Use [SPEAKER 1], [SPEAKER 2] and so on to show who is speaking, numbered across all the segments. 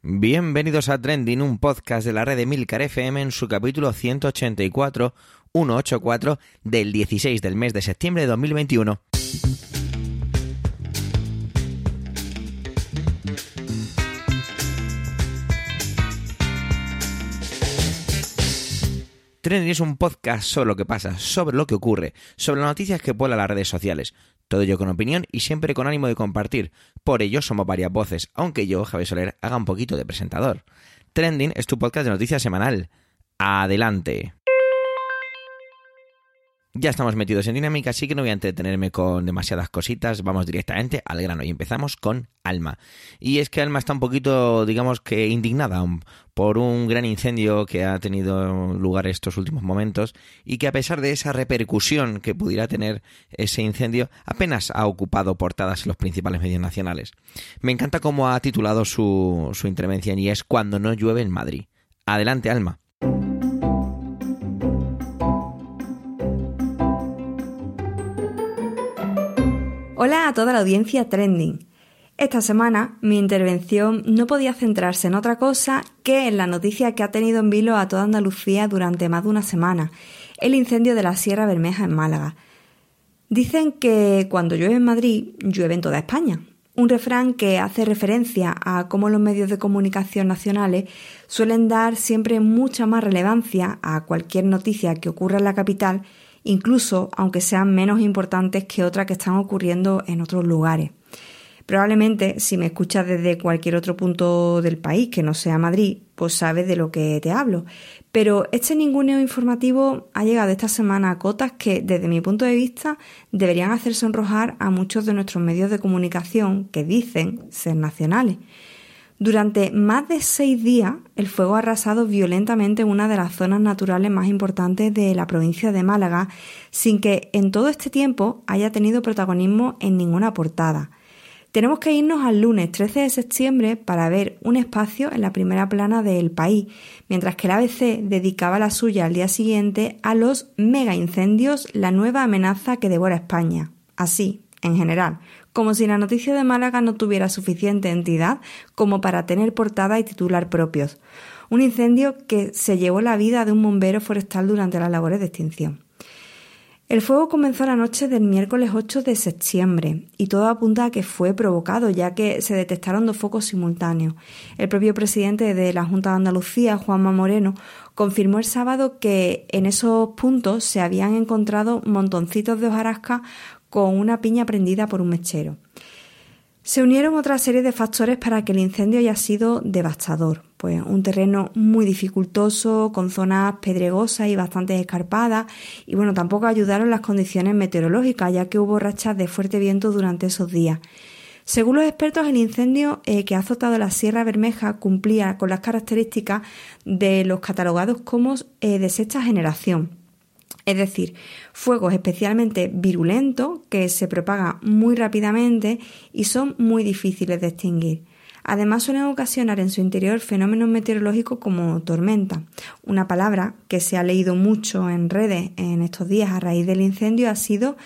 [SPEAKER 1] Bienvenidos a Trending, un podcast de la red de Milcar FM en su capítulo 184, 184 del 16 del mes de septiembre de 2021. Trending es un podcast sobre lo que pasa, sobre lo que ocurre, sobre las noticias que vuelan las redes sociales. Todo ello con opinión y siempre con ánimo de compartir. Por ello somos varias voces, aunque yo, Javier Soler, haga un poquito de presentador. Trending es tu podcast de noticias semanal. Adelante. Ya estamos metidos en dinámica, así que no voy a entretenerme con demasiadas cositas, vamos directamente al grano y empezamos con Alma. Y es que Alma está un poquito, digamos que indignada por un gran incendio que ha tenido lugar estos últimos momentos y que a pesar de esa repercusión que pudiera tener ese incendio, apenas ha ocupado portadas en los principales medios nacionales. Me encanta cómo ha titulado su, su intervención y es Cuando no llueve en Madrid. Adelante, Alma.
[SPEAKER 2] Hola a toda la audiencia Trending. Esta semana mi intervención no podía centrarse en otra cosa que en la noticia que ha tenido en vilo a toda Andalucía durante más de una semana, el incendio de la Sierra Bermeja en Málaga. Dicen que cuando llueve en Madrid, llueve en toda España. Un refrán que hace referencia a cómo los medios de comunicación nacionales suelen dar siempre mucha más relevancia a cualquier noticia que ocurra en la capital incluso aunque sean menos importantes que otras que están ocurriendo en otros lugares. Probablemente si me escuchas desde cualquier otro punto del país que no sea Madrid, pues sabes de lo que te hablo. Pero este ninguneo informativo ha llegado esta semana a cotas que, desde mi punto de vista, deberían hacer sonrojar a muchos de nuestros medios de comunicación que dicen ser nacionales. Durante más de seis días, el fuego ha arrasado violentamente una de las zonas naturales más importantes de la provincia de Málaga, sin que en todo este tiempo haya tenido protagonismo en ninguna portada. Tenemos que irnos al lunes 13 de septiembre para ver un espacio en la primera plana del país, mientras que el ABC dedicaba la suya al día siguiente a los mega incendios, la nueva amenaza que devora España. Así, en general, como si la noticia de Málaga no tuviera suficiente entidad como para tener portada y titular propios. Un incendio que se llevó la vida de un bombero forestal durante las labores de extinción. El fuego comenzó la noche del miércoles 8 de septiembre y todo apunta a que fue provocado, ya que se detectaron dos focos simultáneos. El propio presidente de la Junta de Andalucía, Juanma Moreno, confirmó el sábado que en esos puntos se habían encontrado montoncitos de hojarasca con una piña prendida por un mechero. Se unieron otra serie de factores para que el incendio haya sido devastador, pues un terreno muy dificultoso, con zonas pedregosas y bastante escarpadas, y bueno, tampoco ayudaron las condiciones meteorológicas, ya que hubo rachas de fuerte viento durante esos días. Según los expertos, el incendio eh, que ha azotado la Sierra Bermeja cumplía con las características de los catalogados como eh, de sexta generación, es decir, fuegos especialmente virulentos que se propagan muy rápidamente y son muy difíciles de extinguir. Además suelen ocasionar en su interior fenómenos meteorológicos como tormenta. Una palabra que se ha leído mucho en redes en estos días a raíz del incendio ha sido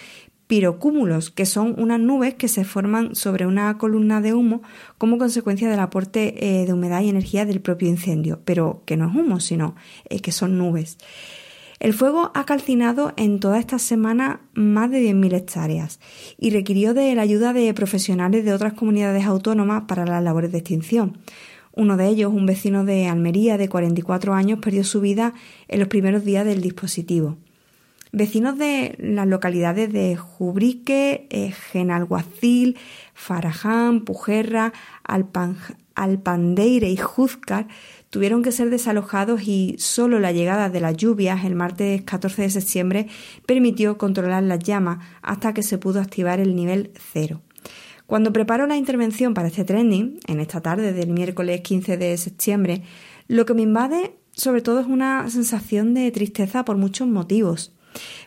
[SPEAKER 2] pirocúmulos, que son unas nubes que se forman sobre una columna de humo como consecuencia del aporte eh, de humedad y energía del propio incendio, pero que no es humo, sino eh, que son nubes. El fuego ha calcinado en toda esta semana más de 10.000 hectáreas y requirió de la ayuda de profesionales de otras comunidades autónomas para las labores de extinción. Uno de ellos, un vecino de Almería de 44 años, perdió su vida en los primeros días del dispositivo. Vecinos de las localidades de Jubrique, eh, Genalguacil, Faraján, Pujerra, Alpandeire y Juzcar tuvieron que ser desalojados y solo la llegada de las lluvias el martes 14 de septiembre permitió controlar las llamas hasta que se pudo activar el nivel cero. Cuando preparo la intervención para este trending, en esta tarde del miércoles 15 de septiembre, lo que me invade sobre todo es una sensación de tristeza por muchos motivos.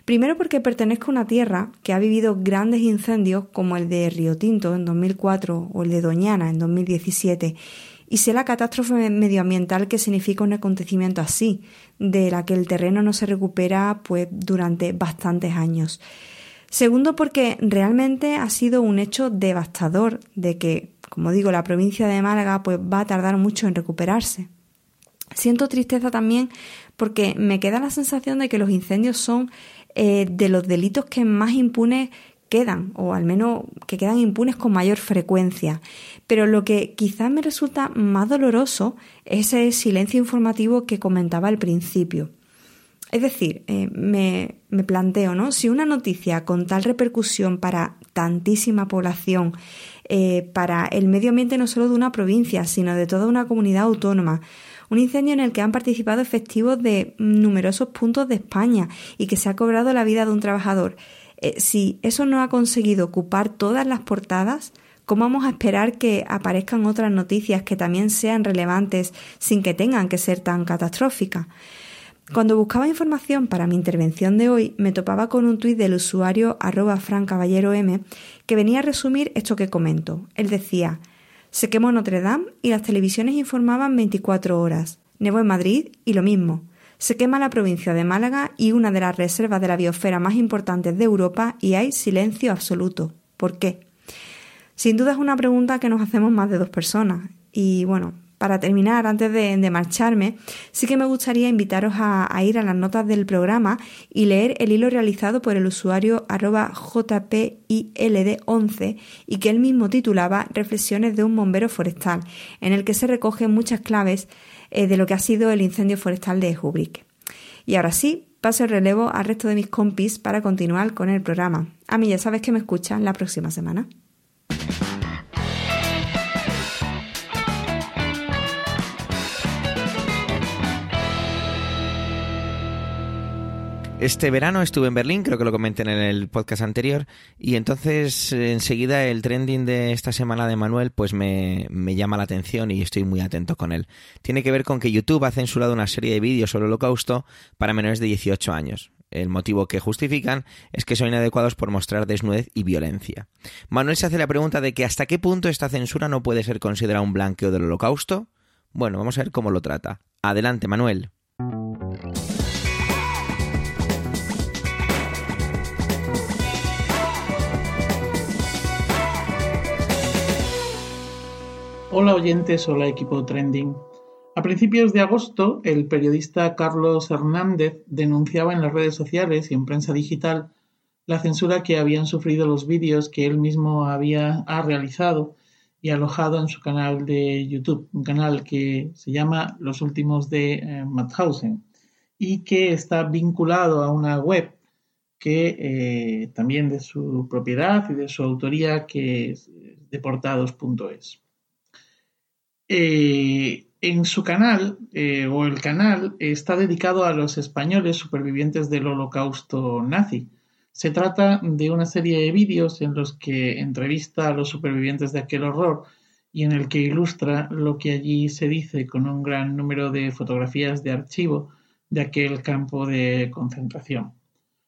[SPEAKER 2] Primero porque pertenezco a una tierra que ha vivido grandes incendios como el de Río Tinto en 2004 o el de Doñana en 2017 y sé la catástrofe medioambiental que significa un acontecimiento así, de la que el terreno no se recupera pues durante bastantes años. Segundo, porque realmente ha sido un hecho devastador de que, como digo, la provincia de Málaga pues va a tardar mucho en recuperarse. Siento tristeza también porque me queda la sensación de que los incendios son eh, de los delitos que más impunes quedan, o al menos que quedan impunes con mayor frecuencia. Pero lo que quizás me resulta más doloroso es ese silencio informativo que comentaba al principio. Es decir, eh, me, me, planteo, ¿no? Si una noticia con tal repercusión para tantísima población, eh, para el medio ambiente no solo de una provincia, sino de toda una comunidad autónoma, un incendio en el que han participado efectivos de numerosos puntos de España y que se ha cobrado la vida de un trabajador, eh, si eso no ha conseguido ocupar todas las portadas, ¿cómo vamos a esperar que aparezcan otras noticias que también sean relevantes sin que tengan que ser tan catastróficas? Cuando buscaba información para mi intervención de hoy, me topaba con un tuit del usuario arroba M que venía a resumir esto que comento. Él decía, se quemó Notre Dame y las televisiones informaban 24 horas. Nevó en Madrid y lo mismo. Se quema la provincia de Málaga y una de las reservas de la biosfera más importantes de Europa y hay silencio absoluto. ¿Por qué? Sin duda es una pregunta que nos hacemos más de dos personas. Y bueno, para terminar, antes de, marcharme, sí que me gustaría invitaros a, ir a las notas del programa y leer el hilo realizado por el usuario arroba jpild11 y que él mismo titulaba Reflexiones de un bombero forestal, en el que se recogen muchas claves eh, de lo que ha sido el incendio forestal de Hubrick. Y ahora sí, paso el relevo al resto de mis compis para continuar con el programa. A mí ya sabes que me escuchan la próxima semana.
[SPEAKER 1] Este verano estuve en Berlín, creo que lo comenté en el podcast anterior, y entonces enseguida el trending de esta semana de Manuel pues me, llama la atención y estoy muy atento con él. Tiene que ver con que YouTube ha censurado una serie de vídeos sobre el holocausto para menores de 18 años. El motivo que justifican es que son inadecuados por mostrar desnudez y violencia. Manuel se hace la pregunta de que hasta qué punto esta censura no puede ser considerada un blanqueo del holocausto. Bueno, vamos a ver cómo lo trata. Adelante, Manuel.
[SPEAKER 3] Hola oyentes, hola equipo Trending. A principios de agosto, el periodista Carlos Hernández denunciaba en las redes sociales y en prensa digital la censura que habían sufrido los vídeos que él mismo había ha realizado y alojado en su canal de YouTube, un canal que se llama Los Últimos de eh, y que está vinculado a una web que eh, también de su propiedad y de su autoría que es deportados.es. Eh, en su canal, eh, o el canal, está dedicado a los españoles supervivientes del holocausto nazi. Se trata de una serie de vídeos en los que entrevista a los supervivientes de aquel horror y en el que ilustra lo que allí se dice con un gran número de fotografías de archivo de aquel campo de concentración.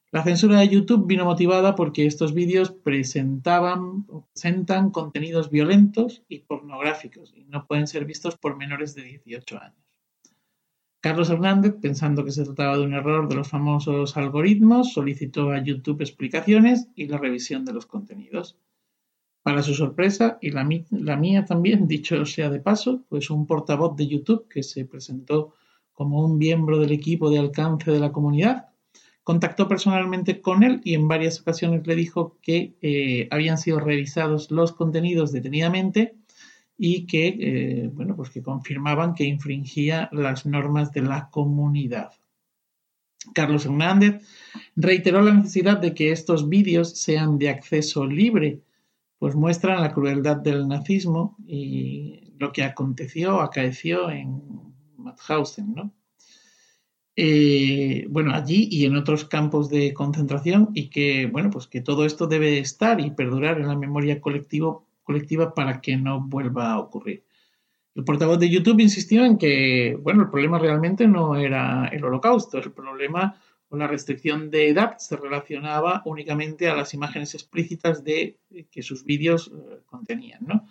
[SPEAKER 3] La censura de YouTube vino motivada porque estos vídeos presentaban presentan contenidos violentos y pornográficos y no pueden ser vistos por menores de 18 años. Carlos Hernández, pensando que se trataba de un error de los famosos algoritmos, solicitó a YouTube explicaciones y la revisión de los contenidos. Para su sorpresa, y la, la mía también, dicho sea de paso, pues un portavoz de YouTube que se presentó como un miembro del equipo de alcance de la comunidad, contactó personalmente con él y en varias ocasiones le dijo que eh, habían sido revisados los contenidos detenidamente y que, eh, bueno, pues que confirmaban que infringía las normas de la comunidad. Carlos Hernández reiteró la necesidad de que estos vídeos sean de acceso libre, pues muestran la crueldad del nazismo y lo que aconteció, acaeció en Mauthausen, ¿no? Eh, bueno, allí y en otros campos de concentración y que, bueno, pues que todo esto debe estar y perdurar en la memoria colectiva para que no vuelva a ocurrir. El portavoz de YouTube insistió en que, bueno, el problema realmente no era el holocausto, el problema o la restricción de edad se relacionaba únicamente a las imágenes explícitas de que sus vídeos eh, contenían, ¿no?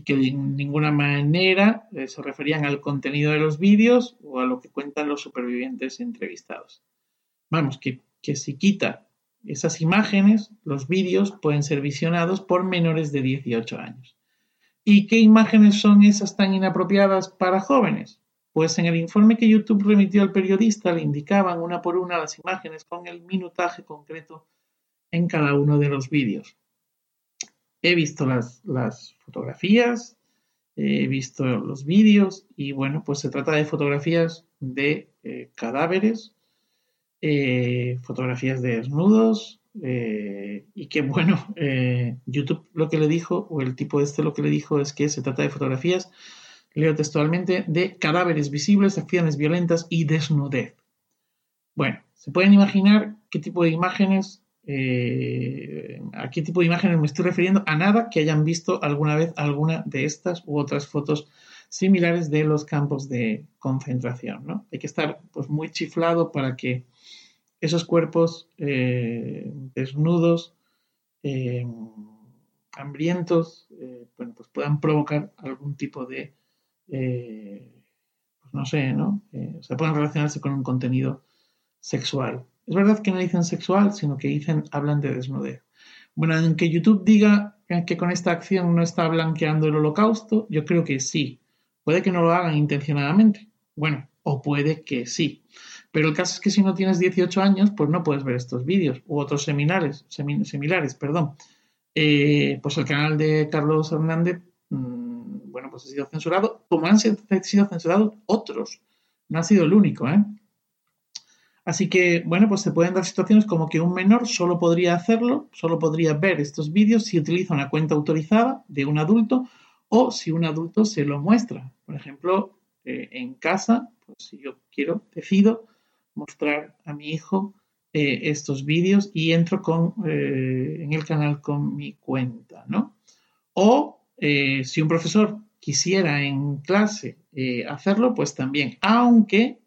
[SPEAKER 3] Y que de ninguna manera eh, se referían al contenido de los vídeos o a lo que cuentan los supervivientes entrevistados. Vamos, que, que si quita esas imágenes, los vídeos pueden ser visionados por menores de 18 años. ¿Y qué imágenes son esas tan inapropiadas para jóvenes? Pues en el informe que YouTube remitió al periodista le indicaban una por una las imágenes con el minutaje concreto en cada uno de los vídeos. He visto las, las fotografías, he visto los vídeos y bueno, pues se trata de fotografías de eh, cadáveres, eh, fotografías de desnudos eh, y que bueno, YouTube lo que le dijo, o el tipo este lo que le dijo es que se trata de fotografías, leo textualmente, de cadáveres visibles, acciones violentas y desnudez. Bueno, se pueden imaginar qué tipo de imágenes eh, ¿A qué tipo de imágenes me estoy refiriendo? A nada que hayan visto alguna vez alguna de estas u otras fotos similares de los campos de concentración. ¿no? Hay que estar pues, muy chiflado para que esos cuerpos eh, desnudos, eh, hambrientos, bueno, pues puedan provocar algún tipo de, pues no sé, ¿no? o sea, puedan relacionarse con un contenido sexual. Es verdad que no dicen sexual, sino que dicen, hablan de desnudez. Bueno, aunque YouTube diga que con esta acción no está blanqueando el holocausto, yo creo que sí. Puede que no lo hagan intencionadamente. Bueno, o puede que sí. Pero el caso es que si no tienes 18 años, pues no puedes ver estos vídeos u otros seminales, similares. Perdón. Eh, pues el canal de Carlos Hernández, mm, bueno, pues ha sido censurado, como han sido censurados otros. No ha sido el único, ¿eh? Así que, bueno, pues se pueden dar situaciones como que un menor solo podría hacerlo, solo podría ver estos vídeos si utiliza una cuenta autorizada de un adulto o si un adulto se lo muestra. Por ejemplo, eh, en casa, pues si yo quiero, decido mostrar a mi hijo eh, estos vídeos y entro con, eh, en el canal con mi cuenta, ¿no? O si un profesor quisiera en clase hacerlo, pues también, aunque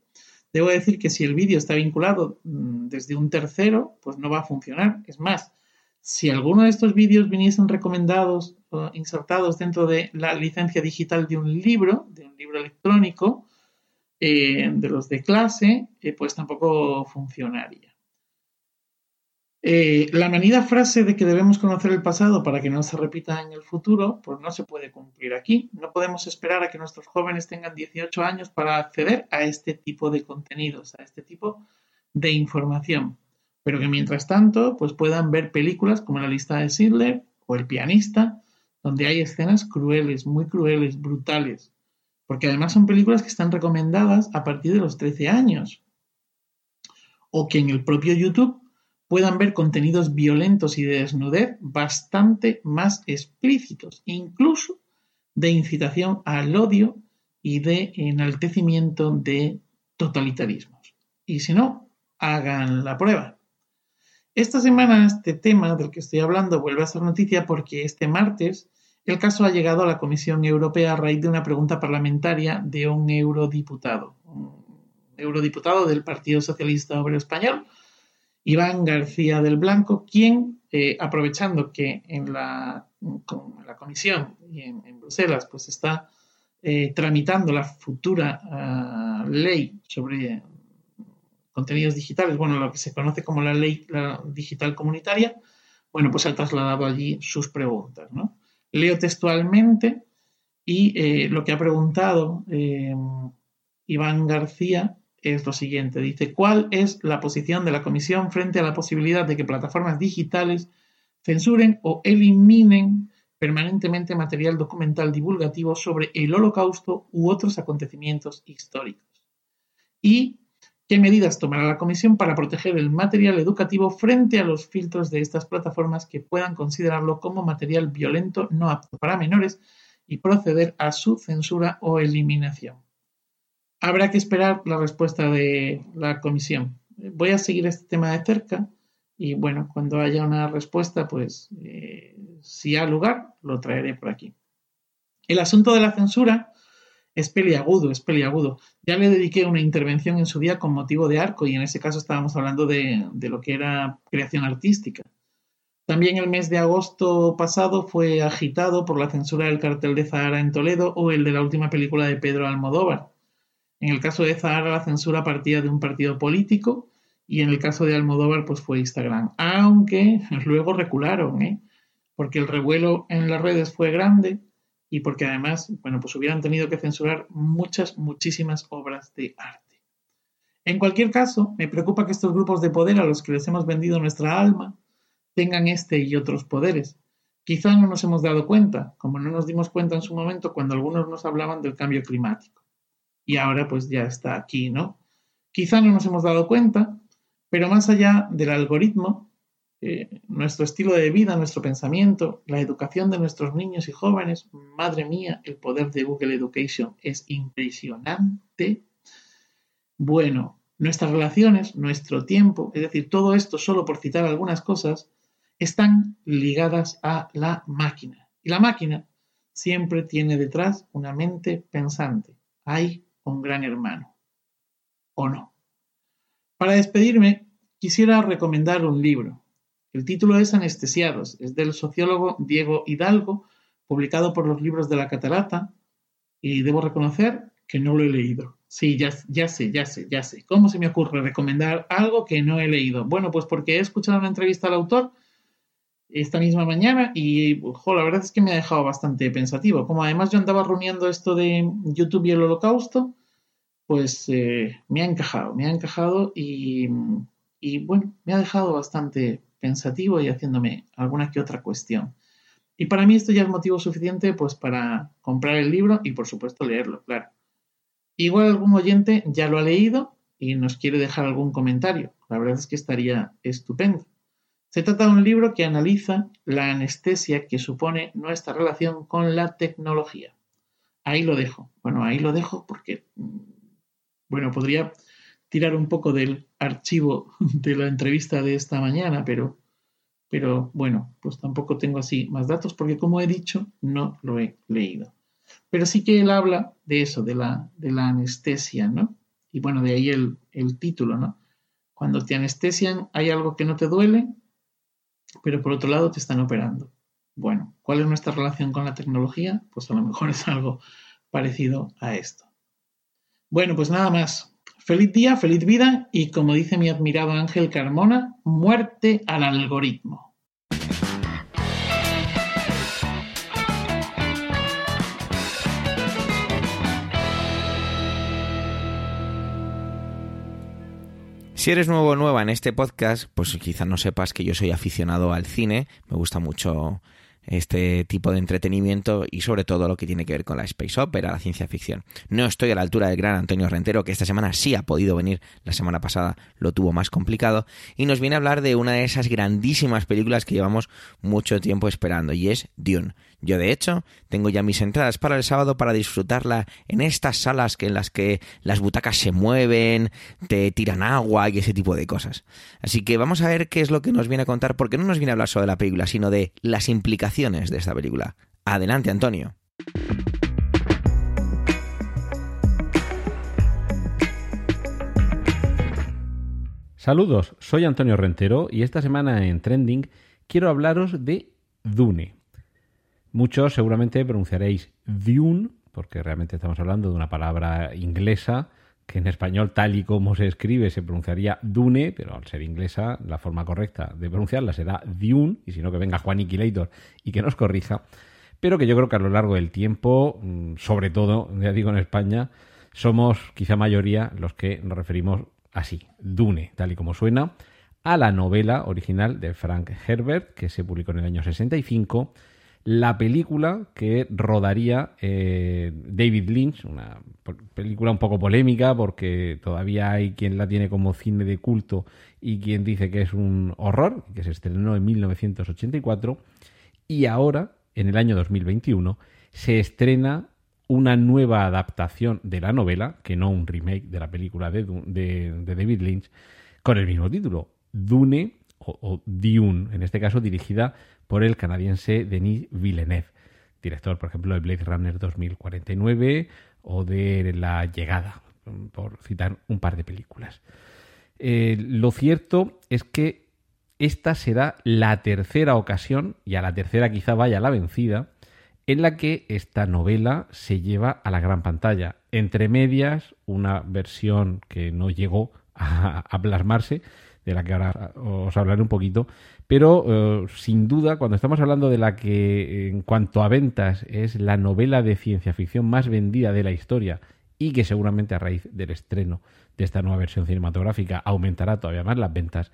[SPEAKER 3] Debo decir que si el vídeo está vinculado mm, desde un tercero, pues no va a funcionar. Es más, si alguno de estos vídeos viniesen recomendados o insertados dentro de la licencia digital de un libro, de un libro electrónico, eh, de los de clase, eh, pues tampoco funcionaría. Eh, la manida frase de que debemos conocer el pasado para que no se repita en el futuro, pues no se puede cumplir aquí. No podemos esperar a que nuestros jóvenes tengan 18 años para acceder a este tipo de contenidos, a este tipo de información. Pero que mientras tanto, pues puedan ver películas como La lista de Sidler o El pianista, donde hay escenas crueles, muy crueles, brutales. Porque además son películas que están recomendadas a partir de los 13 años. O que en el propio YouTube puedan ver contenidos violentos y de desnudez bastante más explícitos, incluso de incitación al odio y de enaltecimiento de totalitarismos. Y si no, hagan la prueba. Esta semana este tema del que estoy hablando vuelve a ser noticia porque este martes el caso ha llegado a la Comisión Europea a raíz de una pregunta parlamentaria de un eurodiputado, un eurodiputado del Partido Socialista Obrero Español, Iván García del Blanco, quien, eh, aprovechando que en la, la comisión y en, Bruselas pues está eh, tramitando la futura ah, ley sobre contenidos digitales, bueno, lo que se conoce como la ley digital comunitaria, bueno, pues ha trasladado allí sus preguntas. Leo textualmente y eh, lo que ha preguntado Iván García es lo siguiente. Dice, ¿cuál es la posición de la Comisión frente a la posibilidad de que plataformas digitales censuren o eliminen permanentemente material documental divulgativo sobre el holocausto u otros acontecimientos históricos? ¿Y qué medidas tomará la Comisión para proteger el material educativo frente a los filtros de estas plataformas que puedan considerarlo como material violento no apto para menores y proceder a su censura o eliminación? Habrá que esperar la respuesta de la comisión. Voy a seguir este tema de cerca y bueno, cuando haya una respuesta, pues eh, si ha lugar, lo traeré por aquí. El asunto de la censura es peliagudo, es peliagudo. Ya le dediqué una intervención en su día con motivo de arco y en ese caso estábamos hablando de, de lo que era creación artística. También el mes de agosto pasado fue agitado por la censura del cartel de Zahara en Toledo o el de la última película de Pedro Almodóvar. En el caso de Zahara, la censura partía de un partido político y en el caso de Almodóvar, pues fue Instagram. Aunque luego recularon, ¿eh? porque el revuelo en las redes fue grande y porque además, bueno, pues hubieran tenido que censurar muchas, muchísimas obras de arte. En cualquier caso, me preocupa que estos grupos de poder a los que les hemos vendido nuestra alma tengan este y otros poderes. Quizá no nos hemos dado cuenta, como no nos dimos cuenta en su momento cuando algunos nos hablaban del cambio climático. Y ahora pues ya está aquí, ¿no? Quizá no nos hemos dado cuenta, pero más allá del algoritmo, eh, nuestro estilo de vida, nuestro pensamiento, la educación de nuestros niños y jóvenes, madre mía, el poder de Google Education es impresionante. Bueno, nuestras relaciones, nuestro tiempo, es decir, todo esto, solo por citar algunas cosas, están ligadas a la máquina. Y la máquina siempre tiene detrás una mente pensante. Hay un gran hermano. ¿O no? Para despedirme, quisiera recomendar un libro. El título es Anestesiados, es del sociólogo Diego Hidalgo, publicado por los libros de la Catarata, y debo reconocer que no lo he leído. Sí, ya, ya sé, ya sé, ya sé. ¿Cómo se me ocurre recomendar algo que no he leído? Bueno, pues porque he escuchado una entrevista al autor esta misma mañana y la verdad es que me ha dejado bastante pensativo. Como además yo andaba rumiando esto de YouTube y el holocausto, pues eh, me ha encajado, me ha encajado y, y bueno, me ha dejado bastante pensativo y haciéndome alguna que otra cuestión. Y para mí esto ya es motivo suficiente pues para comprar el libro y por supuesto leerlo, claro. Igual algún oyente ya lo ha leído y nos quiere dejar algún comentario. La verdad es que estaría estupendo. Se trata de un libro que analiza la anestesia que supone nuestra relación con la tecnología. Ahí lo dejo. Bueno, ahí lo dejo porque, mm, bueno, podría tirar un poco del archivo de la entrevista de esta mañana, pero, pero bueno, pues tampoco tengo así más datos porque como he dicho, no lo he leído. Pero sí que él habla de eso, de la, de la anestesia, ¿no? Y bueno, de ahí el, el título, ¿no? Cuando te anestesian hay algo que no te duele, pero por otro lado te están operando. Bueno, ¿cuál es nuestra relación con la tecnología? Pues a lo mejor es algo parecido a esto. Bueno, pues nada más. Feliz día, feliz vida y como dice mi admirado Ángel Carmona, muerte al algoritmo.
[SPEAKER 1] Si eres nuevo o nueva en este podcast, pues quizás no sepas que yo soy aficionado al cine, me gusta mucho este tipo de entretenimiento y sobre todo lo que tiene que ver con la space opera, la ciencia ficción. No estoy a la altura del gran Antonio Rentero, que esta semana sí ha podido venir, la semana pasada lo tuvo más complicado, y nos viene a hablar de una de esas grandísimas películas que llevamos mucho tiempo esperando, y es Dune. Yo, de hecho, tengo ya mis entradas para el sábado para disfrutarla en estas salas que en las que las butacas se mueven, te tiran agua y ese tipo de cosas. Así que vamos a ver qué es lo que nos viene a contar, porque no nos viene a hablar solo de la película, sino de las implicaciones de esta película. Adelante, Antonio.
[SPEAKER 4] Saludos, soy Antonio Rentero y esta semana en Trending quiero hablaros de Dune. Muchos seguramente pronunciaréis Dune, porque realmente estamos hablando de una palabra inglesa que en español tal y como se escribe se pronunciaría Dune, pero al ser inglesa la forma correcta de pronunciarla será Dune, y si no que venga Juan Iquilator y que nos corrija, pero que yo creo que a lo largo del tiempo, mm, sobre todo, ya digo en España, somos quizá mayoría los que nos referimos así, Dune, tal y como suena, a la novela original de Frank Herbert, que se publicó en el año 65, la película que rodaría eh, David Lynch, una película un poco polémica porque todavía hay quien la tiene como cine de culto y quien dice que es un horror, que se estrenó en 1984 y ahora, en el año 2021, se estrena una nueva adaptación de la novela, que no un remake de la película de, de David Lynch, con el mismo título, Dune o, Dune, en este caso dirigida por el canadiense Denis Villeneuve, director, por ejemplo, de Blade Runner 2049 o de La Llegada, por citar un par de películas. Eh, lo cierto es que esta será la tercera ocasión, y a la tercera quizá vaya la vencida, en la que esta novela se lleva a la gran pantalla. Entre medias, una versión que no llegó a, a plasmarse de la que ahora os hablaré un poquito, pero eh, sin duda cuando estamos hablando de la que en cuanto a ventas es la novela de ciencia ficción más vendida de la historia y que seguramente a raíz del estreno de esta nueva versión cinematográfica aumentará todavía más las ventas,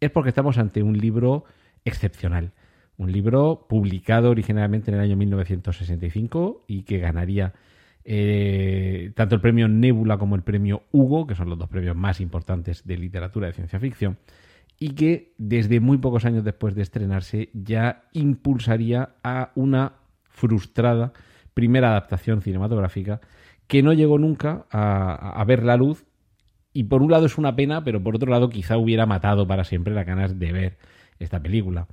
[SPEAKER 4] es porque estamos ante un libro excepcional. Un libro publicado originalmente en el año 1965 y que ganaría eh, tanto el premio Nebula como el premio Hugo, que son los dos premios más importantes de literatura de ciencia ficción, y que desde muy pocos años después de estrenarse ya impulsaría a una frustrada primera adaptación cinematográfica que no llegó nunca a, ver la luz. Y por un lado es una pena, pero por otro lado quizá hubiera matado para siempre las ganas de ver esta película.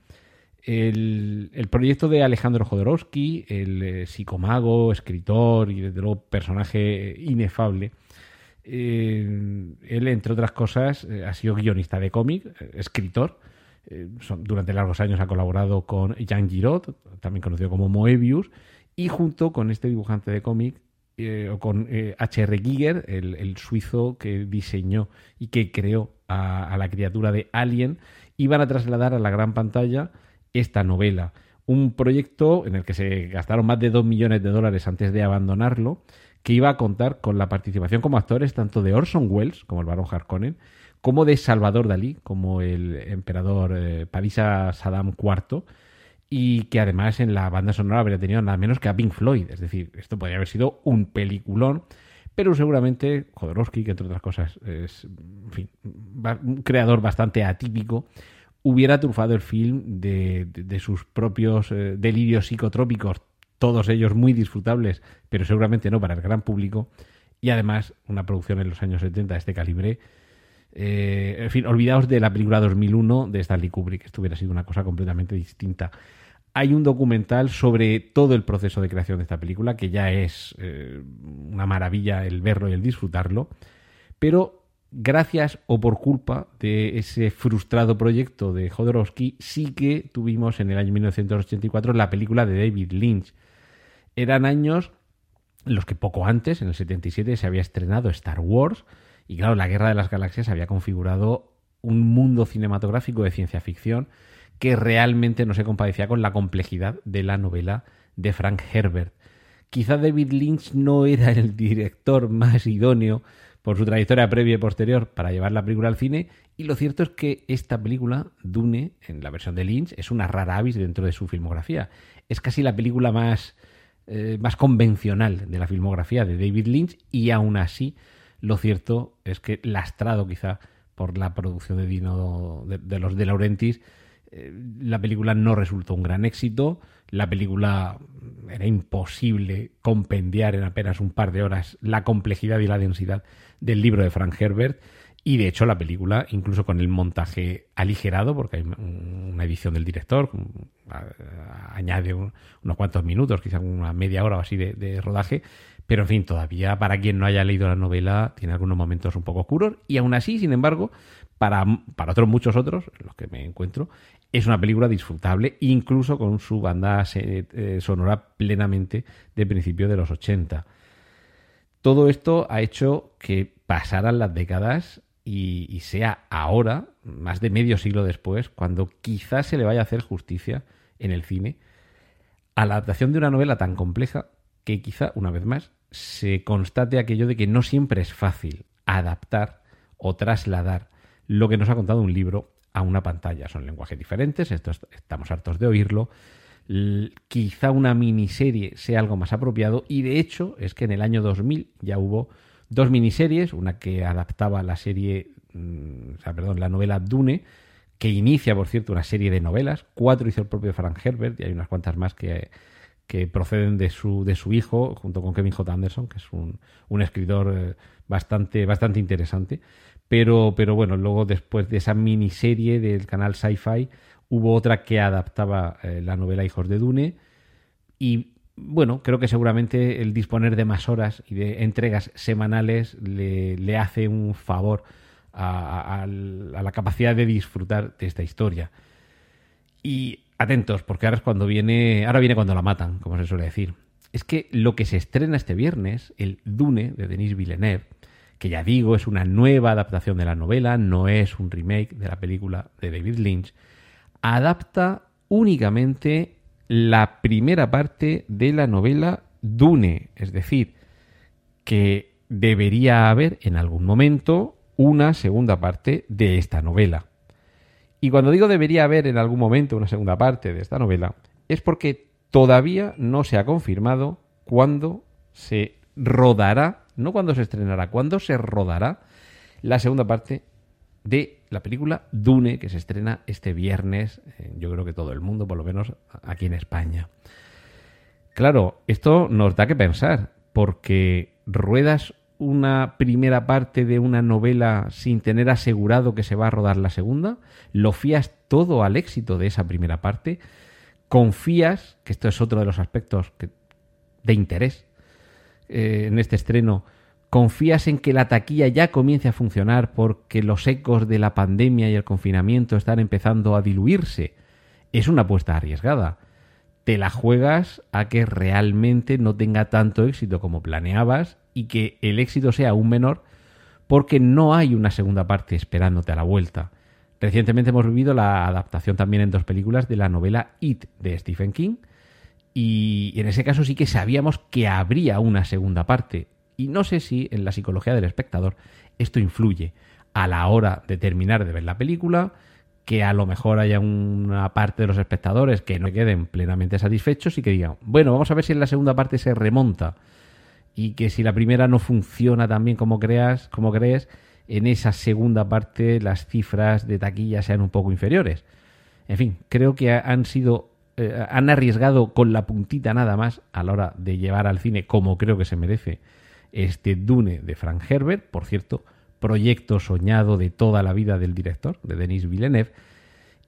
[SPEAKER 4] El, proyecto de Alejandro Jodorowsky, el eh, psicomago, escritor y desde luego personaje inefable, eh, él, entre otras cosas, eh, ha sido guionista de cómic, escritor. durante largos años ha colaborado con Jean Giraud, también conocido como Moebius, y junto con este dibujante de cómic eh, o con H.R. Eh, Giger, el, suizo que diseñó y que creó a, la criatura de Alien, iban a trasladar a la gran pantalla esta novela. Un proyecto en el que se gastaron más de 2 millones de dólares antes de abandonarlo, que iba a contar con la participación como actores tanto de Orson Welles, como el barón Harkonnen, como de Salvador Dalí, como el emperador eh, Parisa Saddam IV, y que además en la banda sonora habría tenido nada menos que a Pink Floyd. Es decir, esto podría haber sido un peliculón, pero seguramente Jodorowsky, que entre otras cosas es un creador bastante atípico, hubiera trufado el film de, sus propios eh, delirios psicotrópicos, todos ellos muy disfrutables, pero seguramente no para el gran público, y además una producción en los años 70 de este calibre. Eh, en fin, olvidaos de la película 2001 de Stanley Kubrick, esto hubiera sido una cosa completamente distinta. Hay un documental sobre todo el proceso de creación de esta película, que ya es eh, una maravilla el verlo y el disfrutarlo, pero gracias o por culpa de ese frustrado proyecto de Jodorowsky, sí que tuvimos en el año 1984 la película de David Lynch. Eran años en los que poco antes, en el 77, se había estrenado Star Wars, y claro, la Guerra de las Galaxias había configurado un mundo cinematográfico de ciencia ficción que realmente no se compadecía con la complejidad de la novela de Frank Herbert. Quizá David Lynch no era el director más idóneo por su trayectoria previa y posterior para llevar la película al cine, y lo cierto es que esta película, Dune, en la versión de Lynch, es una rara avis dentro de su filmografía. Es casi la película más, eh, más convencional de la filmografía de David Lynch, y aún así, lo cierto es que lastrado quizá por la producción de Dino de, los de Laurentiis, eh, la película no resultó un gran éxito, la película era imposible compendiar en apenas un par de horas la complejidad y la densidad del libro de Frank Herbert y de hecho la película, incluso con el montaje aligerado, porque hay una edición del director, añade unos cuantos minutos, quizás una media hora o así de, rodaje, pero en fin, todavía para quien no haya leído la novela tiene algunos momentos un poco oscuros y aún así, sin embargo, para, para otros muchos otros, los que me encuentro, es una película disfrutable, incluso con su banda eh, sonora plenamente de principios de los 80. Todo esto ha hecho que pasaran las décadas y, sea ahora, más de medio siglo después, cuando quizás se le vaya a hacer justicia en el cine a la adaptación de una novela tan compleja que quizá, una vez más, se constate aquello de que no siempre es fácil adaptar o trasladar lo que nos ha contado un libro a una pantalla. Son lenguajes diferentes, estamos hartos de oírlo. Quizá una miniserie sea algo más apropiado y de hecho es que en el año 2000 ya hubo dos miniseries, una que adaptaba la serie, mm, o sea, perdón, la novela Dune, que inicia, por cierto, una serie de novelas, cuatro hizo el propio Frank Herbert y hay unas cuantas más que, que proceden de su, de su hijo, junto con Kevin J. Anderson, que es un, un escritor eh, bastante, bastante interesante. Pero, pero bueno, luego después de esa miniserie del canal Sci-Fi, hubo otra que adaptaba eh, la novela Hijos de Dune. Y bueno, creo que seguramente el disponer de más horas y de entregas semanales le, hace un favor a, a, la capacidad de disfrutar de esta historia. Y atentos, porque ahora es cuando viene, ahora viene cuando la matan, como se suele decir. Es que lo que se estrena este viernes, el Dune de Denis Villeneuve, que ya digo es una nueva adaptación de la novela, no es un remake de la película de David Lynch, adapta únicamente la primera parte de la novela Dune, es decir, que debería haber en algún momento una segunda parte de esta novela. Y cuando digo debería haber en algún momento una segunda parte de esta novela, es porque todavía no se ha confirmado cuándo se rodará, no cuándo se estrenará, cuándo se rodará la segunda parte de la película Dune, que se estrena este viernes, yo creo que todo el mundo, por lo menos aquí en España. Claro, esto nos da que pensar, porque ruedas una primera parte de una novela sin tener asegurado que se va a rodar la segunda, lo fías todo al éxito de esa primera parte, confías, que esto es otro de los aspectos de interés eh, en este estreno, confías en que la taquilla ya comience a funcionar porque los ecos de la pandemia y el confinamiento están empezando a diluirse. Es una apuesta arriesgada. Te la juegas a que realmente no tenga tanto éxito como planeabas y que el éxito sea aún menor porque no hay una segunda parte esperándote a la vuelta. Recientemente hemos vivido la adaptación también en dos películas de la novela It de Stephen King y en ese caso sí que sabíamos que habría una segunda parte y no sé si en la psicología del espectador esto influye a la hora de terminar de ver la película, que a lo mejor haya una parte de los espectadores que no queden plenamente satisfechos y que digan, bueno, vamos a ver si en la segunda parte se remonta y que si la primera no funciona tan bien como creas, como crees, en esa segunda parte las cifras de taquilla sean un poco inferiores. En fin, creo que han sido eh, han arriesgado con la puntita nada más a la hora de llevar al cine como creo que se merece este Dune de Frank Herbert, por cierto, proyecto soñado de toda la vida del director, de Denis Villeneuve,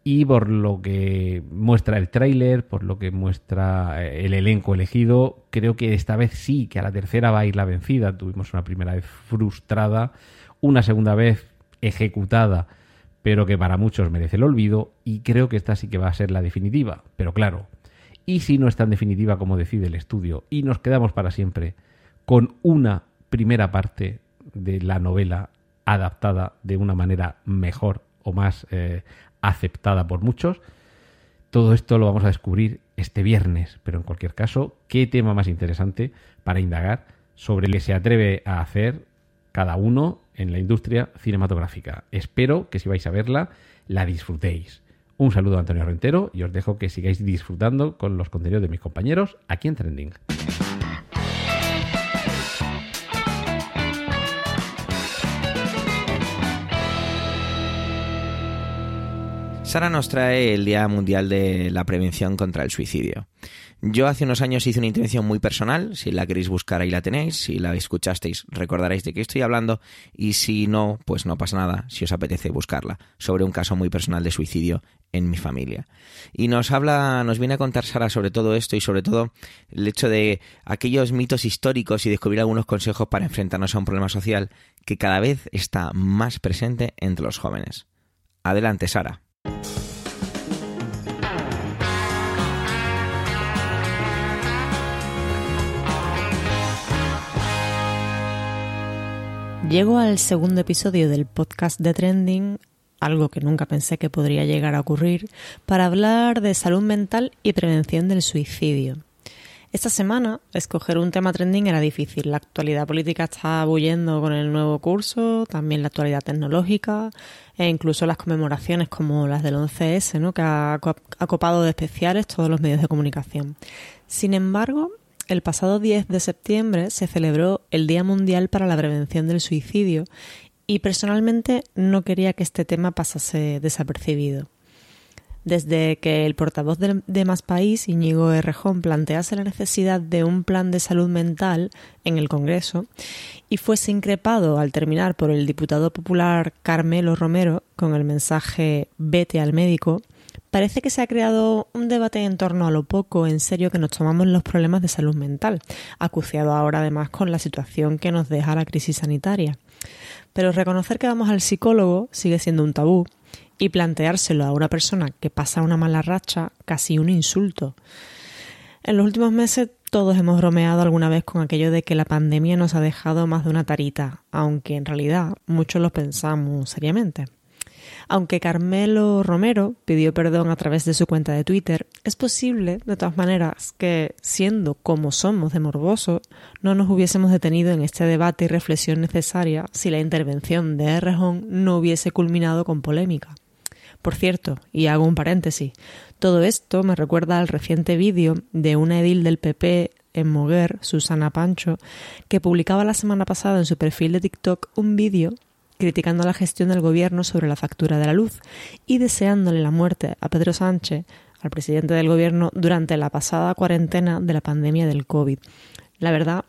[SPEAKER 4] y por lo que muestra el tráiler, por lo que muestra eh, el elenco elegido, creo que esta vez sí, que a la tercera va a ir la vencida. Tuvimos una primera vez frustrada, una segunda vez ejecutada, pero que para muchos merece el olvido, y creo que esta sí que va a ser la definitiva. Pero claro, ¿y si no es tan definitiva como decide el estudio y nos quedamos para siempre con una primera parte de la novela adaptada de una manera mejor o más eh, aceptada por muchos. Todo esto lo vamos a descubrir este viernes, pero en cualquier caso, qué tema más interesante para indagar sobre lo que se atreve a hacer cada uno en la industria cinematográfica. Espero que si vais a verla, la disfrutéis. Un saludo a Antonio Rentero y os dejo que sigáis disfrutando con los contenidos de mis compañeros aquí en Trending.
[SPEAKER 1] Sara nos trae el Día Mundial de la Prevención contra el Suicidio. Yo hace unos años hice una intervención muy personal, si la queréis buscar ahí la tenéis, si la escuchasteis recordaréis de qué estoy hablando y si no, pues no pasa nada, si os apetece buscarla, sobre un caso muy personal de suicidio en mi familia. Y nos habla, nos viene a contar Sara sobre todo esto y sobre todo el hecho de aquellos mitos históricos y descubrir algunos consejos para enfrentarnos a un problema social que cada vez está más presente entre los jóvenes. Adelante, Sara.
[SPEAKER 5] Llego al segundo episodio del podcast de Trending, algo que nunca pensé que podría llegar a ocurrir, para hablar de salud mental y prevención del suicidio. Esta semana, escoger un tema trending era difícil. La actualidad política está bullendo con el nuevo curso, también la actualidad tecnológica e incluso las conmemoraciones como las del 11S, ¿no? que ha, ha copado de especiales todos los medios de comunicación. Sin embargo, el pasado 10 de septiembre se celebró el Día Mundial para la Prevención del Suicidio y personalmente no quería que este tema pasase desapercibido desde que el portavoz de, Más País, Íñigo Errejón, plantease la necesidad de un plan de salud mental en el Congreso y fuese increpado al terminar por el diputado popular Carmelo Romero con el mensaje vete al médico, parece que se ha creado un debate en torno a lo poco en serio que nos tomamos los problemas de salud mental, acuciado ahora además con la situación que nos deja la crisis sanitaria. Pero reconocer que vamos al psicólogo sigue siendo un tabú y planteárselo a una persona que pasa una mala racha casi un insulto. En los últimos meses todos hemos bromeado alguna vez con aquello de que la pandemia nos ha dejado más de una tarita, aunque en realidad muchos lo pensamos seriamente. Aunque Carmelo Romero pidió perdón a través de su cuenta de Twitter, es posible, de todas maneras, que, siendo como somos de morboso, no nos hubiésemos detenido en este debate y reflexión necesaria si la intervención de Errejón no hubiese culminado con polémica. Por cierto, y hago un paréntesis, todo esto me recuerda al reciente vídeo de una edil del PP en Moguer, Susana Pancho, que publicaba la semana pasada en su perfil de TikTok un vídeo criticando la gestión del gobierno sobre la factura de la luz y deseándole la muerte a Pedro Sánchez, al presidente del gobierno, durante la pasada cuarentena de la pandemia del COVID. La verdad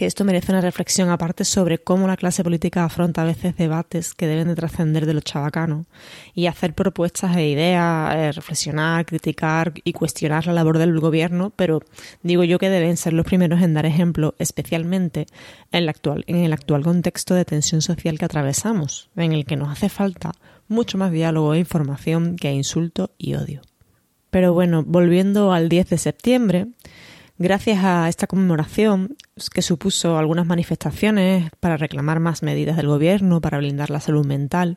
[SPEAKER 5] que esto merece una reflexión aparte sobre cómo la clase política afronta a veces debates que deben de trascender de los chabacanos y hacer propuestas e ideas, eh, reflexionar, criticar y cuestionar la labor del gobierno, pero digo yo que deben ser los primeros en dar ejemplo, especialmente en, el actual, en el actual contexto de tensión social que atravesamos, en el que nos hace falta mucho más diálogo e información que insulto y odio. Pero bueno, volviendo al 10 de septiembre, Gracias a esta conmemoración, que supuso algunas manifestaciones para reclamar más medidas del gobierno para blindar la salud mental,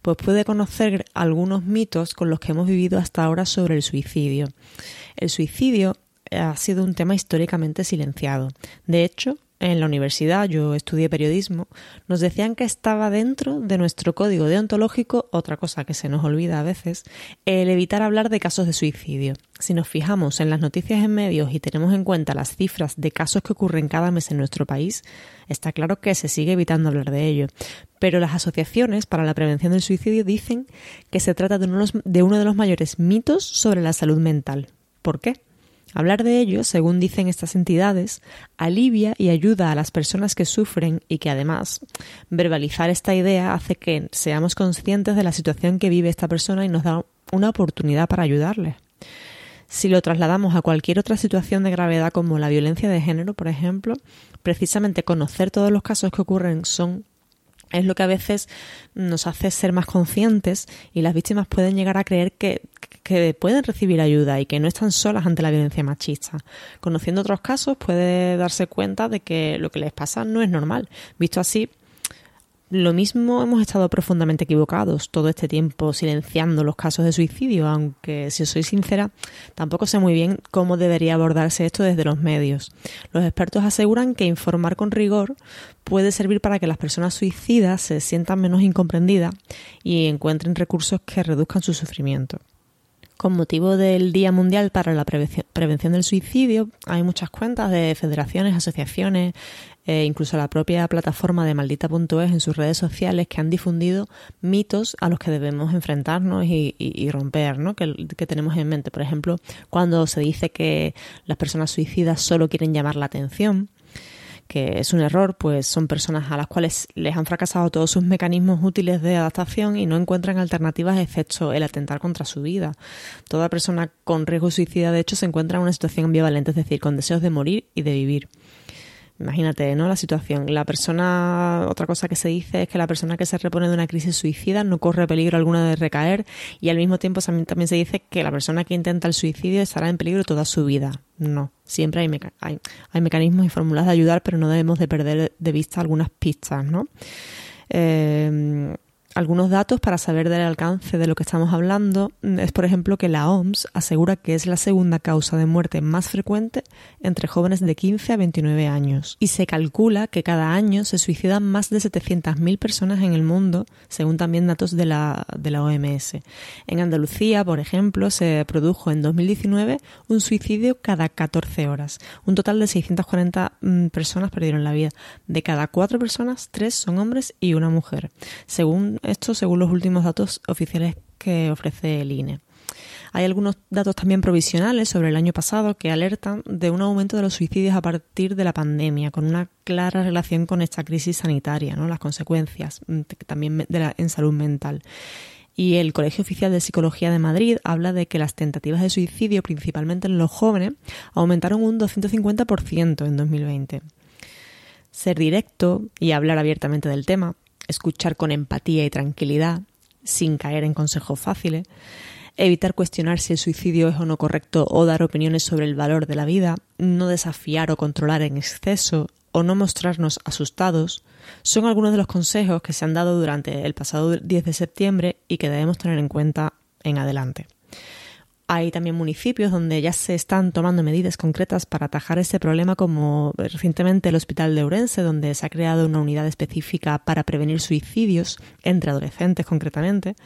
[SPEAKER 5] pues pude conocer algunos mitos con los que hemos vivido hasta ahora sobre el suicidio. El suicidio ha sido un tema históricamente silenciado. De hecho, en la universidad, yo estudié periodismo, nos decían que estaba dentro de nuestro código deontológico, otra cosa que se nos olvida a veces, el evitar hablar de casos de suicidio. Si nos fijamos en las noticias en medios y tenemos en cuenta las cifras de casos que ocurren cada mes en nuestro país, está claro que se sigue evitando hablar de ello. Pero las asociaciones para la prevención del suicidio dicen que se trata de uno de, los mayores mitos sobre la salud mental. ¿Por qué? Hablar de ello, según dicen estas entidades, alivia y ayuda a las personas que sufren y que además verbalizar esta idea hace que seamos conscientes de la situación que vive esta persona y nos da una oportunidad para ayudarle. Si lo trasladamos a cualquier otra situación de gravedad como la violencia de género, por ejemplo, precisamente conocer todos los casos que ocurren son es lo que a veces nos hace ser más conscientes y las víctimas pueden llegar a creer que, que, pueden recibir ayuda y que no están solas ante la violencia machista. Conociendo otros casos puede darse cuenta de que lo que les pasa no es normal. Visto así, lo mismo hemos estado profundamente equivocados todo este tiempo silenciando los casos de suicidio, aunque si soy sincera, tampoco sé muy bien cómo debería abordarse esto desde los medios. Los expertos aseguran que informar con rigor puede servir para que las personas suicidas se sientan menos incomprendidas y encuentren recursos que reduzcan su sufrimiento. Con motivo del Día Mundial para la Prevención del Suicidio, hay muchas cuentas de federaciones, asociaciones, e incluso la propia plataforma de maldita.es en sus redes sociales que han difundido mitos a los que debemos enfrentarnos y, romper, ¿no? Que, tenemos en mente. Por ejemplo, cuando se dice que las personas suicidas solo quieren llamar la atención, que es un error, pues son personas a las cuales les han fracasado todos sus mecanismos útiles de adaptación y no encuentran alternativas excepto el atentar contra su vida. Toda persona con riesgo suicida, de hecho, se encuentra en una situación ambivalente, es decir, con deseos de morir y de vivir. Imagínate, ¿no? La situación. La persona, otra cosa que se dice es que la persona que se repone de una crisis suicida no corre peligro alguno de recaer y al mismo tiempo también se dice que la persona que intenta el suicidio estará en peligro toda su vida. No, siempre hay, hay, hay mecanismos y fórmulas de ayudar, pero no debemos de perder de vista algunas pistas, ¿no? Eh, algunos datos para saber del alcance de lo que estamos hablando es, por ejemplo, que la OMS asegura que es la segunda causa de muerte más frecuente entre jóvenes de 15 a 29 años y se calcula que cada año se suicidan más de 700.000 personas en el mundo, según también datos de la, de la OMS. En Andalucía, por ejemplo, se produjo en 2019 un suicidio cada 14 horas. Un total de 640 mm, personas perdieron la vida. De cada cuatro personas, tres son hombres y una mujer. Según esto según los últimos datos oficiales que ofrece el INE. Hay algunos datos también provisionales sobre el año pasado que alertan de un aumento de los suicidios a partir de la pandemia, con una clara relación con esta crisis sanitaria, ¿no? las consecuencias mm, también de en salud mental. Y el Colegio Oficial de Psicología de Madrid habla de que las tentativas de suicidio, principalmente en los jóvenes, aumentaron un 250% en 2020. Ser directo y hablar abiertamente del tema escuchar con empatía y tranquilidad, sin caer en consejos fáciles, evitar cuestionar si el suicidio es o no correcto o dar opiniones sobre el valor de la vida, no desafiar o controlar en exceso o no mostrarnos asustados, son algunos de los consejos que se han dado durante el pasado 10 de septiembre y que debemos tener en cuenta en adelante. Hay también municipios donde ya se están tomando medidas concretas para atajar este problema, como recientemente el Hospital de Ourense, donde se ha creado una unidad específica para prevenir suicidios, entre adolescentes concretamente,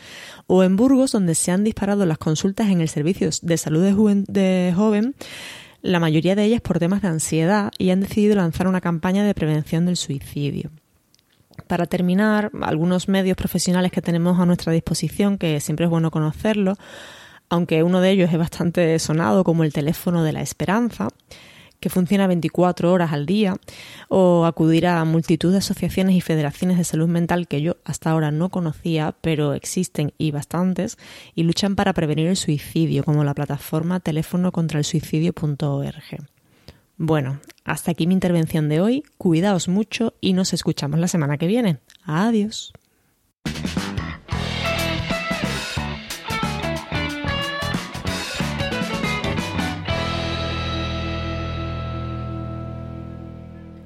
[SPEAKER 5] o en Burgos, donde se han disparado las consultas en el servicio de salud de, de joven, la mayoría de ellas por temas de ansiedad, y han decidido lanzar una campaña de prevención del suicidio. Para terminar, algunos medios profesionales que tenemos a nuestra disposición, que siempre es bueno conocerlos, aunque uno de ellos es bastante sonado como el teléfono de la esperanza, que funciona 24 horas al día, o acudir a multitud de asociaciones y federaciones de salud mental que yo hasta ahora no conocía, pero existen y bastantes, y luchan para prevenir el suicidio, como la plataforma teléfono. Bueno, hasta aquí mi intervención de hoy, cuidaos mucho y nos escuchamos la semana que viene. Adiós.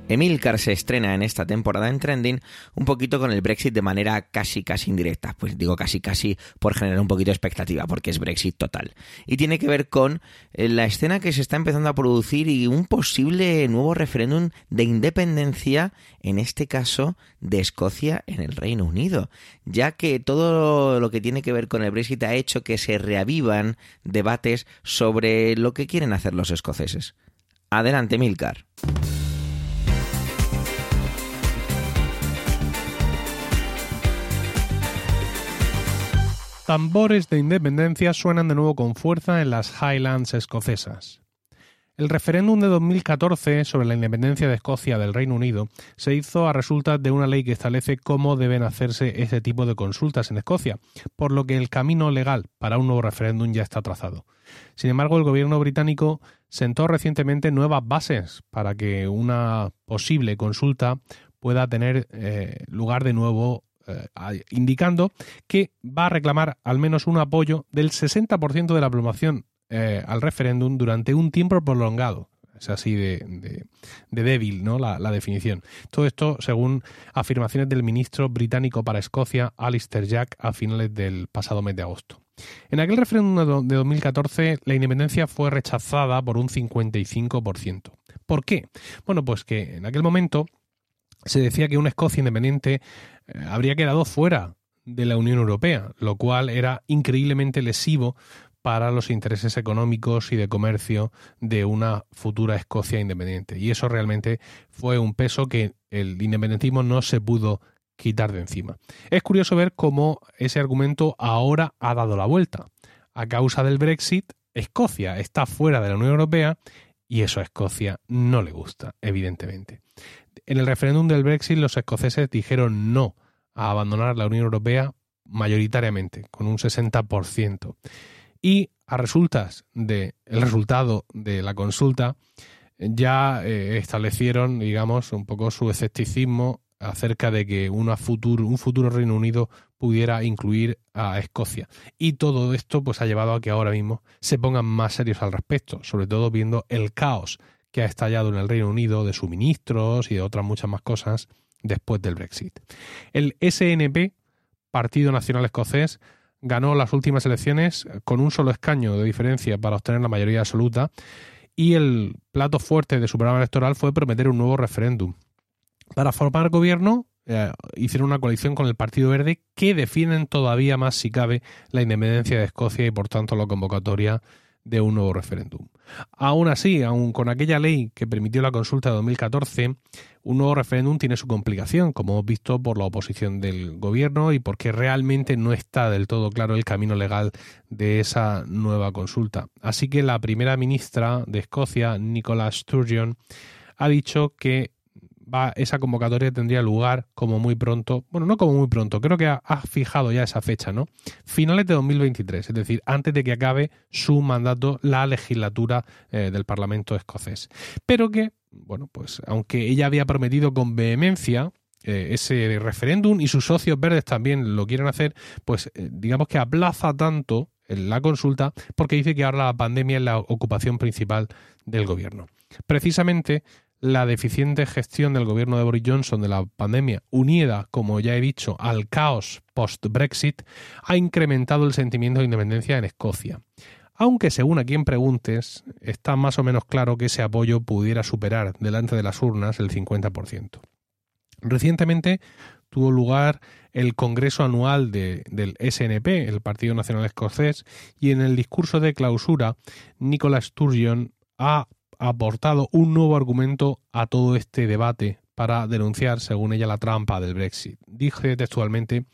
[SPEAKER 1] Emilcar se estrena en esta temporada en Trending un poquito con el Brexit de manera casi casi indirecta. Pues digo casi casi por generar un poquito de expectativa, porque es Brexit total. Y tiene que ver con eh, la escena que se está empezando a producir y un posible nuevo referéndum de independencia, en este caso de Escocia en el Reino Unido, ya que todo lo que tiene que ver con el Brexit ha hecho que se reavivan debates sobre lo que quieren hacer los escoceses. Adelante, Milcar.
[SPEAKER 6] Tambores de independencia suenan de nuevo con fuerza en las Highlands escocesas. El referéndum de 2014 sobre la independencia de Escocia del Reino Unido se hizo a resultas de una ley que establece cómo deben hacerse ese tipo de consultas en Escocia, por lo que el camino legal para un nuevo referéndum ya está trazado. Sin embargo, el gobierno británico sentó recientemente nuevas bases para que una posible consulta pueda tener eh, lugar de nuevo eh, indicando que va a reclamar al menos un apoyo del 60% de la población eh, al referéndum durante un tiempo prolongado. Es así de, débil ¿no? La, definición. Todo esto según afirmaciones del ministro británico para Escocia, Alistair Jack, a finales del pasado mes de agosto. En aquel referéndum de 2014, la independencia fue rechazada por un 55%. ¿Por qué? Bueno, pues que en aquel momento se decía que una Escocia independiente eh, habría quedado fuera de la Unión Europea, lo cual era increíblemente lesivo para los intereses económicos y de comercio de una futura Escocia independiente. Y eso realmente fue un peso que el independentismo no se pudo quitar de encima. Es curioso ver cómo ese argumento ahora ha dado la vuelta. A causa del Brexit, Escocia está fuera de la Unión Europea y eso a Escocia no le gusta, evidentemente. En el referéndum del Brexit los escoceses dijeron no a abandonar la Unión Europea mayoritariamente, con un 60%. Y a resultas del el resultado de la consulta, ya eh, establecieron, digamos, un poco su escepticismo acerca de que una futuro, un futuro Reino Unido pudiera incluir a Escocia. Y todo esto pues ha llevado a que ahora mismo se pongan más serios al respecto, sobre todo viendo el caos que ha estallado en el Reino Unido de suministros y de otras muchas más cosas después del Brexit. El SNP, Partido Nacional Escocés, ganó las últimas elecciones con un solo escaño de diferencia para obtener la mayoría absoluta y el plato fuerte de su programa electoral fue prometer un nuevo referéndum. Para formar gobierno eh, hicieron una coalición con el Partido Verde que defienden todavía más, si cabe, la independencia de Escocia y por tanto la convocatoria de un nuevo referéndum. Aún así, aun con aquella ley que permitió la consulta de 2014, un nuevo referéndum tiene su complicación, como hemos visto por la oposición del gobierno y porque realmente no está del todo claro el camino legal de esa nueva consulta. Así que la primera ministra de Escocia, Nicola Sturgeon, ha dicho que va, esa convocatoria tendría lugar como muy pronto, bueno, no como muy pronto, creo que ha, fijado ya esa fecha, ¿no? Finales de 2023, es decir, antes de que acabe su mandato la legislatura eh, del Parlamento escocés. Pero que, bueno, pues aunque ella había prometido con vehemencia eh, ese referéndum y sus socios verdes también lo quieren hacer, pues eh, digamos que aplaza tanto la consulta porque dice que ahora la pandemia es la ocupación principal del gobierno. Precisamente la deficiente gestión del gobierno de Boris Johnson de la pandemia, unida, como ya he dicho, al caos post-Brexit, ha incrementado el sentimiento de independencia en Escocia. Aunque según a quien preguntes, está más o menos claro que ese apoyo pudiera superar delante de las urnas el 50%. Recientemente tuvo lugar el Congreso Anual del SNP, el Partido Nacional Escocés, y en el discurso de clausura, Nicola Sturgeon ha aportado un nuevo argumento a todo este debate para denunciar, según ella, la trampa del Brexit. Dije textualmente,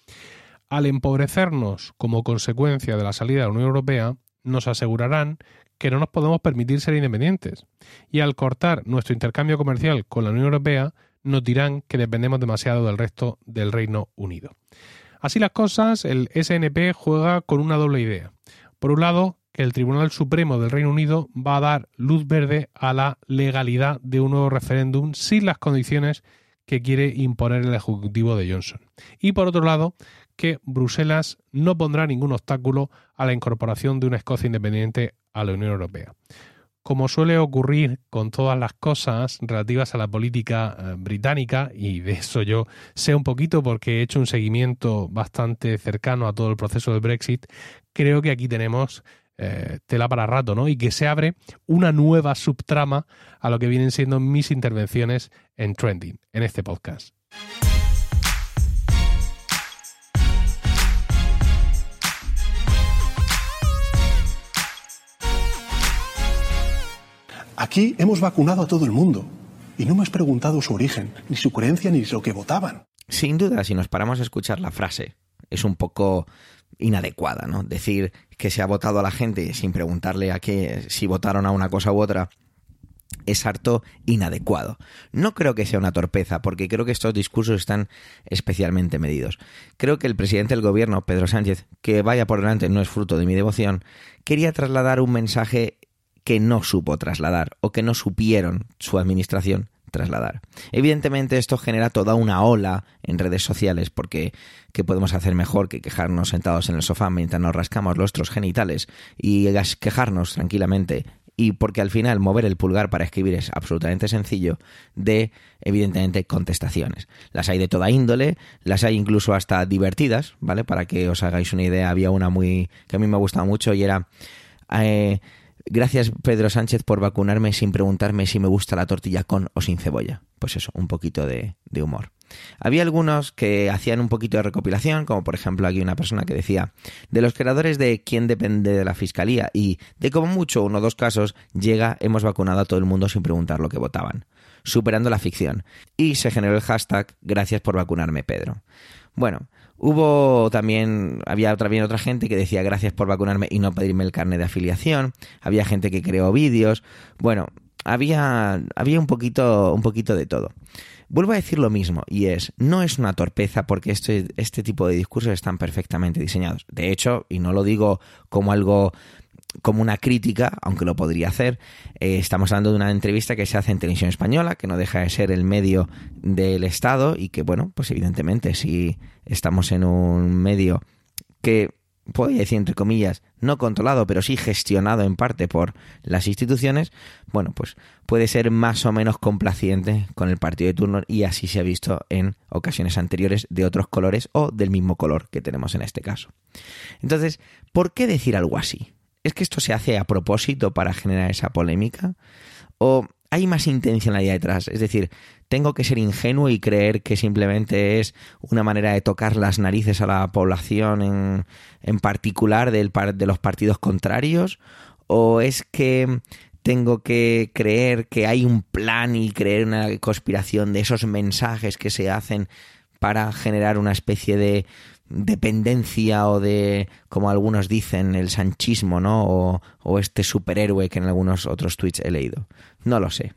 [SPEAKER 6] al empobrecernos como consecuencia de la salida de la Unión Europea, nos asegurarán que no nos podemos permitir ser independientes. Y al cortar nuestro intercambio comercial con la Unión Europea, nos dirán que dependemos demasiado del resto del Reino Unido. Así las cosas, el SNP juega con una doble idea. Por un lado, que el Tribunal Supremo del Reino Unido va a dar luz verde a la legalidad de un nuevo referéndum sin las condiciones que quiere imponer el Ejecutivo de Johnson. Y por otro lado, que Bruselas no pondrá ningún obstáculo a la incorporación de una Escocia independiente a la Unión Europea. Como suele ocurrir con todas las cosas relativas a la política eh, británica, y de eso yo sé un poquito porque he hecho un seguimiento bastante cercano a todo el proceso del Brexit, creo que aquí tenemos eh, tela para rato, ¿no? Y que se abre una nueva subtrama a lo que vienen siendo mis intervenciones en Trending, en este podcast.
[SPEAKER 7] Aquí hemos vacunado a todo el mundo y no me has preguntado su origen, ni su creencia, ni lo que votaban.
[SPEAKER 1] Sin duda, si nos paramos a escuchar la frase, es un poco inadecuada, ¿no? Decir que se ha votado a la gente sin preguntarle a qué, si votaron a una cosa u otra, es harto inadecuado. No creo que sea una torpeza, porque creo que estos discursos están especialmente medidos. Creo que el presidente del gobierno, Pedro Sánchez, que vaya por delante no es fruto de mi devoción, quería trasladar un mensaje que no supo trasladar o que no supieron su administración trasladar. Evidentemente esto genera toda una ola en redes sociales porque ¿qué podemos hacer mejor que quejarnos sentados en el sofá mientras nos rascamos nuestros genitales y quejarnos tranquilamente y porque al final mover el pulgar para escribir es absolutamente sencillo, de evidentemente contestaciones. Las hay de toda índole, las hay incluso hasta divertidas, ¿vale? Para que os hagáis una idea, había una muy que a mí me gustado mucho y era eh, Gracias Pedro Sánchez por vacunarme sin preguntarme si me gusta la tortilla con o sin cebolla. Pues eso, un poquito de, humor. Había algunos que hacían un poquito de recopilación, como por ejemplo aquí una persona que decía, de los creadores de quién depende de la fiscalía y de como mucho uno o dos casos llega hemos vacunado a todo el mundo sin preguntar lo que votaban, superando la ficción. Y se generó el hashtag gracias por vacunarme Pedro. Bueno, Hubo también, había también otra gente que decía gracias por vacunarme y no pedirme el carnet de afiliación. Había gente que creó vídeos. Bueno, había, había un poquito, un poquito de todo. Vuelvo a decir lo mismo, y es, no es una torpeza porque este, este tipo de discursos están perfectamente diseñados. De hecho, y no lo digo como algo como una crítica, aunque lo podría hacer, eh, estamos hablando de una entrevista que se hace en televisión española, que no deja de ser el medio del Estado y que, bueno, pues evidentemente si estamos en un medio que, podría decir entre comillas, no controlado, pero sí gestionado en parte por las instituciones, bueno, pues puede ser más o menos complaciente con el partido de turno y así se ha visto en ocasiones anteriores de otros colores o del mismo color que tenemos en este caso. Entonces, ¿por qué decir algo así? ¿Es que esto se hace a propósito para generar esa polémica? ¿O hay más intencionalidad detrás? Es decir, ¿tengo que ser ingenuo y creer que simplemente es una manera de tocar las narices a la población en, en particular del, de los partidos contrarios? ¿O es que tengo que creer que hay un plan y creer una conspiración de esos mensajes que se hacen para generar una especie de dependencia o de, como algunos dicen, el sanchismo, ¿no? O, o este superhéroe que en algunos otros tweets he leído. No lo sé.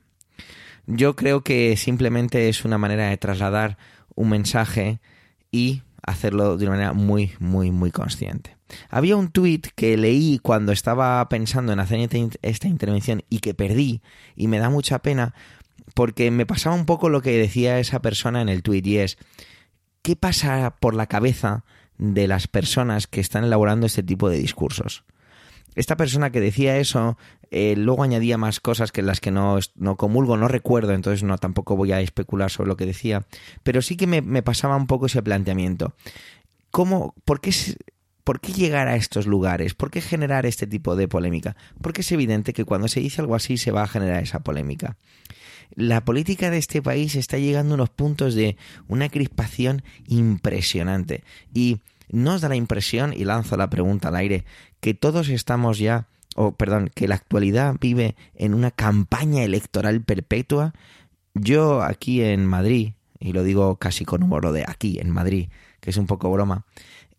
[SPEAKER 1] Yo creo que simplemente es una manera de trasladar un mensaje y hacerlo de una manera muy, muy, muy consciente. Había un tweet que leí cuando estaba pensando en hacer esta intervención y que perdí y me da mucha pena porque me pasaba un poco lo que decía esa persona en el tweet y es ¿qué pasa por la cabeza de las personas que están elaborando este tipo de discursos. Esta persona que decía eso eh, luego añadía más cosas que las que no, no, comulgo, no recuerdo, entonces no tampoco voy a especular sobre lo que decía, pero sí que me, me pasaba un poco ese planteamiento. ¿Cómo, por qué ¿Por qué llegar a estos lugares? ¿Por qué generar este tipo de polémica? Porque es evidente que cuando se dice algo así se va a generar esa polémica. La política de este país está llegando a unos puntos de una crispación impresionante. Y nos da la impresión, y lanzo la pregunta al aire, que todos estamos ya, o perdón, que la actualidad vive en una campaña electoral perpetua. Yo aquí en Madrid, y lo digo casi con humor de aquí en Madrid, que es un poco broma,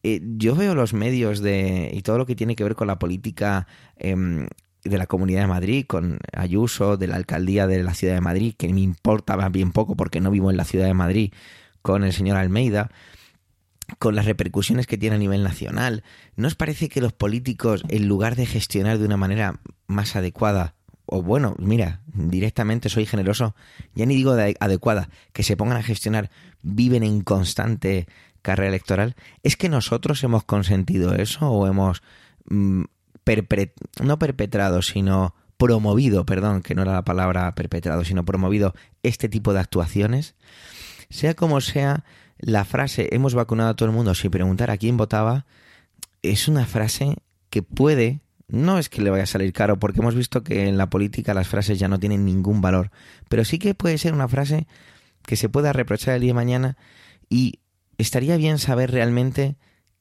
[SPEAKER 1] eh, yo veo los medios de y todo lo que tiene que ver con la política em, de la Comunidad de Madrid, con Ayuso, de la alcaldía de la Ciudad de Madrid, que me importa bien poco porque no vivo en la Ciudad de Madrid, con el señor Almeida, con las repercusiones que tiene a nivel nacional. ¿No os parece que los políticos, en lugar de gestionar de una manera más adecuada, o bueno, mira, directamente soy generoso, ya ni digo adecuada, que se pongan a gestionar, viven en constante carrera electoral, ¿es que nosotros hemos consentido eso o hemos mm, no perpetrado, sino promovido, perdón, que no era la palabra perpetrado, sino promovido este tipo de actuaciones? Sea como sea, la frase hemos vacunado a todo el mundo sin preguntar a quién votaba es una frase que puede, no es que le vaya a salir caro, porque hemos visto que en la política las frases ya no tienen ningún valor, pero sí que puede ser una frase que se pueda reprochar el día de mañana y estaría bien saber realmente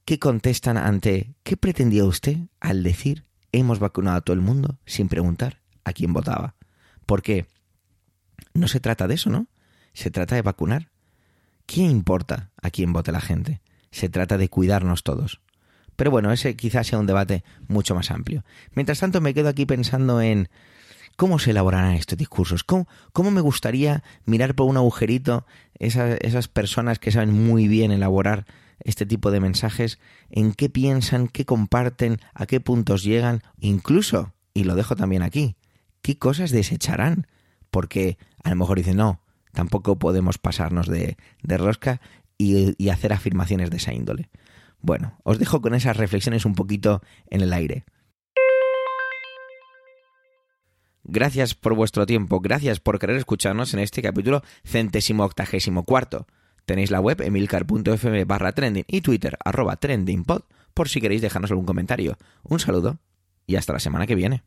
[SPEAKER 1] qué contestan ante qué pretendía usted al decir hemos vacunado a todo el mundo sin preguntar a quién votaba. Porque no se trata de eso, ¿no? Se trata de vacunar. ¿Qué importa a quién vote la gente? Se trata de cuidarnos todos. Pero bueno, ese quizás sea un debate mucho más amplio. Mientras tanto, me quedo aquí pensando en ¿Cómo se elaborarán estos discursos? ¿Cómo, cómo me gustaría mirar por un agujerito esas, esas personas que saben muy bien elaborar este tipo de mensajes? ¿En qué piensan? ¿Qué comparten? ¿A qué puntos llegan? Incluso, y lo dejo también aquí, ¿qué cosas desecharán? Porque a lo mejor dicen, no, tampoco podemos pasarnos de, de rosca y, y hacer afirmaciones de esa índole. Bueno, os dejo con esas reflexiones un poquito en el aire. Gracias por vuestro tiempo, gracias por querer escucharnos en este capítulo centésimo octagésimo cuarto. Tenéis la web emilcar.fm barra trending y Twitter arroba trendingpod por si queréis dejarnos algún comentario. Un saludo y hasta la semana que viene.